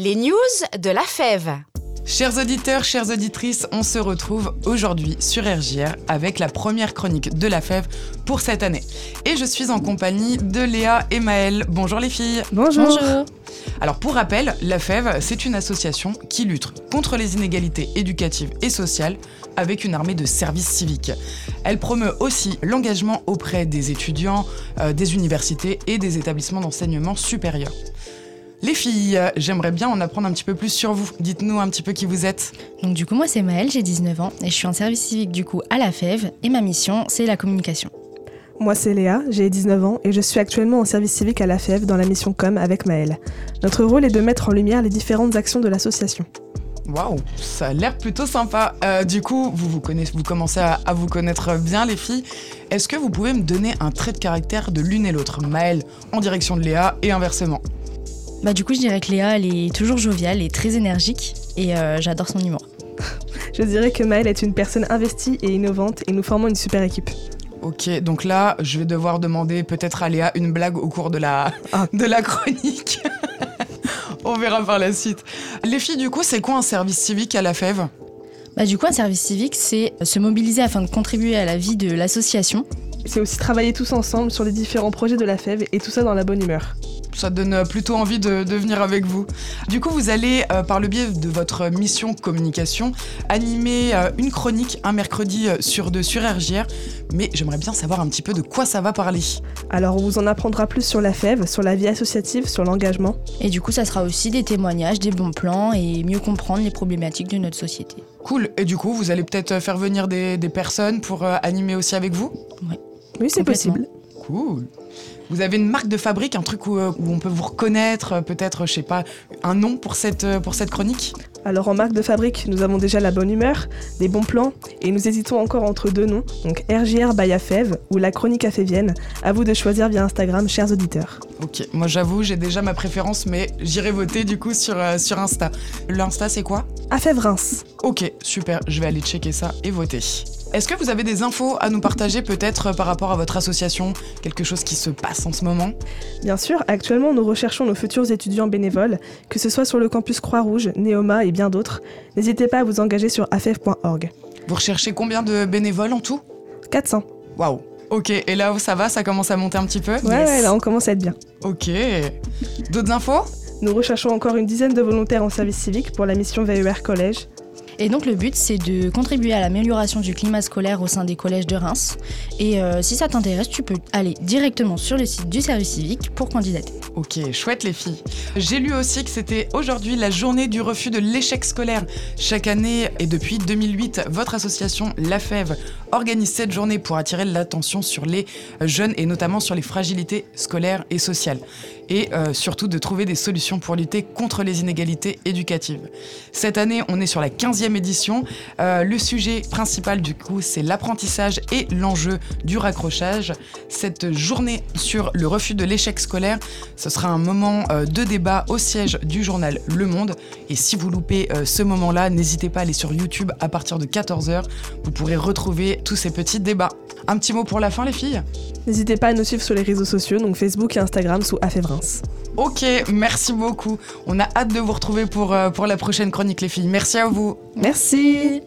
Les news de la fève. Chers auditeurs, chères auditrices, on se retrouve aujourd'hui sur RGR avec la première chronique de la fève pour cette année. Et je suis en compagnie de Léa et Maëlle. Bonjour les filles. Bonjour. Alors pour rappel, la fève, c'est une association qui lutte contre les inégalités éducatives et sociales avec une armée de services civiques. Elle promeut aussi l'engagement auprès des étudiants, euh, des universités et des établissements d'enseignement supérieur. Les filles, j'aimerais bien en apprendre un petit peu plus sur vous. Dites-nous un petit peu qui vous êtes. Donc du coup moi c'est Maëlle, j'ai 19 ans et je suis en service civique du coup à la FEV et ma mission c'est la communication. Moi c'est Léa, j'ai 19 ans et je suis actuellement en service civique à la FEV dans la mission Com avec Maëlle. Notre rôle est de mettre en lumière les différentes actions de l'association. Waouh, ça a l'air plutôt sympa. Euh, du coup, vous, vous, connaissez, vous commencez à, à vous connaître bien, les filles. Est-ce que vous pouvez me donner un trait de caractère de l'une et l'autre? Maëlle en direction de Léa et inversement Bah du coup je dirais que Léa elle est toujours joviale et très énergique et euh, j'adore son humour. Je dirais que Maëlle est une personne investie et innovante et nous formons une super équipe. Ok, donc là, je vais devoir demander peut-être à Léa une blague au cours de la, Ah. de la chronique. On verra par la suite. Les filles, du coup, c'est quoi un service civique à la fève? Bah du coup un service civique c'est se mobiliser afin de contribuer à la vie de l'association. C'est aussi travailler tous ensemble sur les différents projets de la FEV et tout ça dans la bonne humeur. Ça donne euh, plutôt envie de, de venir avec vous. Du coup, vous allez, euh, par le biais de votre mission communication, animer euh, une chronique un mercredi sur deux sur RGR. Mais j'aimerais bien savoir un petit peu de quoi ça va parler. Alors on vous en apprendra plus sur la FEV, sur la vie associative, sur l'engagement. Et du coup ça sera aussi des témoignages, des bons plans et mieux comprendre les problématiques de notre société. Cool. Et du coup, vous allez peut-être faire venir des, des personnes pour euh, animer aussi avec vous? Oui, c'est Complètement. possible. Cool. Vous avez une marque de fabrique, un truc où, euh, où on peut vous reconnaître, euh, peut-être, je sais pas, un nom pour cette, euh, pour cette chronique? Alors en marque de fabrique, nous avons déjà la bonne humeur, des bons plans, et nous hésitons encore entre deux noms, donc RGR by AFEV ou la chronique afévienne. À vous de choisir via Instagram, chers auditeurs. Ok, moi j'avoue, j'ai déjà ma préférence, mais j'irai voter du coup sur, euh, sur Insta. L'Insta, c'est quoi? AFEV Reims. Ok, super, je vais aller checker ça et voter. Est-ce que vous avez des infos à nous partager peut-être euh, par rapport à votre association? Quelque chose qui se passe en ce moment? Bien sûr, actuellement nous recherchons nos futurs étudiants bénévoles, que ce soit sur le campus Croix-Rouge, Néoma et bien d'autres. N'hésitez pas à vous engager sur afev.org. Vous recherchez combien de bénévoles en tout? 400. Waouh Ok, et là où ça va, ça commence à monter un petit peu? Ouais, ouais, là on commence à être bien. Ok. D'autres infos? Nous recherchons encore une dizaine de volontaires en service civique pour la mission VER Collège. Et donc le but c'est de contribuer à l'amélioration du climat scolaire au sein des collèges de Reims. Et euh, si ça t'intéresse, tu peux aller directement sur le site du service civique pour candidater. Ok, chouette les filles. J'ai lu aussi que c'était aujourd'hui la journée du refus de l'échec scolaire. Chaque année et depuis 2008, votre association La Fève organise cette journée pour attirer l'attention sur les jeunes et notamment sur les fragilités scolaires et sociales. Et euh, surtout de trouver des solutions pour lutter contre les inégalités éducatives. Cette année, on est sur la 15e édition. Euh, le sujet principal du coup, c'est l'apprentissage et l'enjeu du raccrochage. Cette journée sur le refus de l'échec scolaire, ce sera un moment euh, de débat au siège du journal Le Monde. Et si vous loupez euh, ce moment-là, n'hésitez pas à aller sur YouTube à partir de 14h. Vous pourrez retrouver tous ces petits débats. Un petit mot pour la fin, les filles? N'hésitez pas à nous suivre sur les réseaux sociaux, donc Facebook et Instagram sous AFEV Reims. Ok, merci beaucoup. On a hâte de vous retrouver pour, pour la prochaine chronique, les filles. Merci à vous. Merci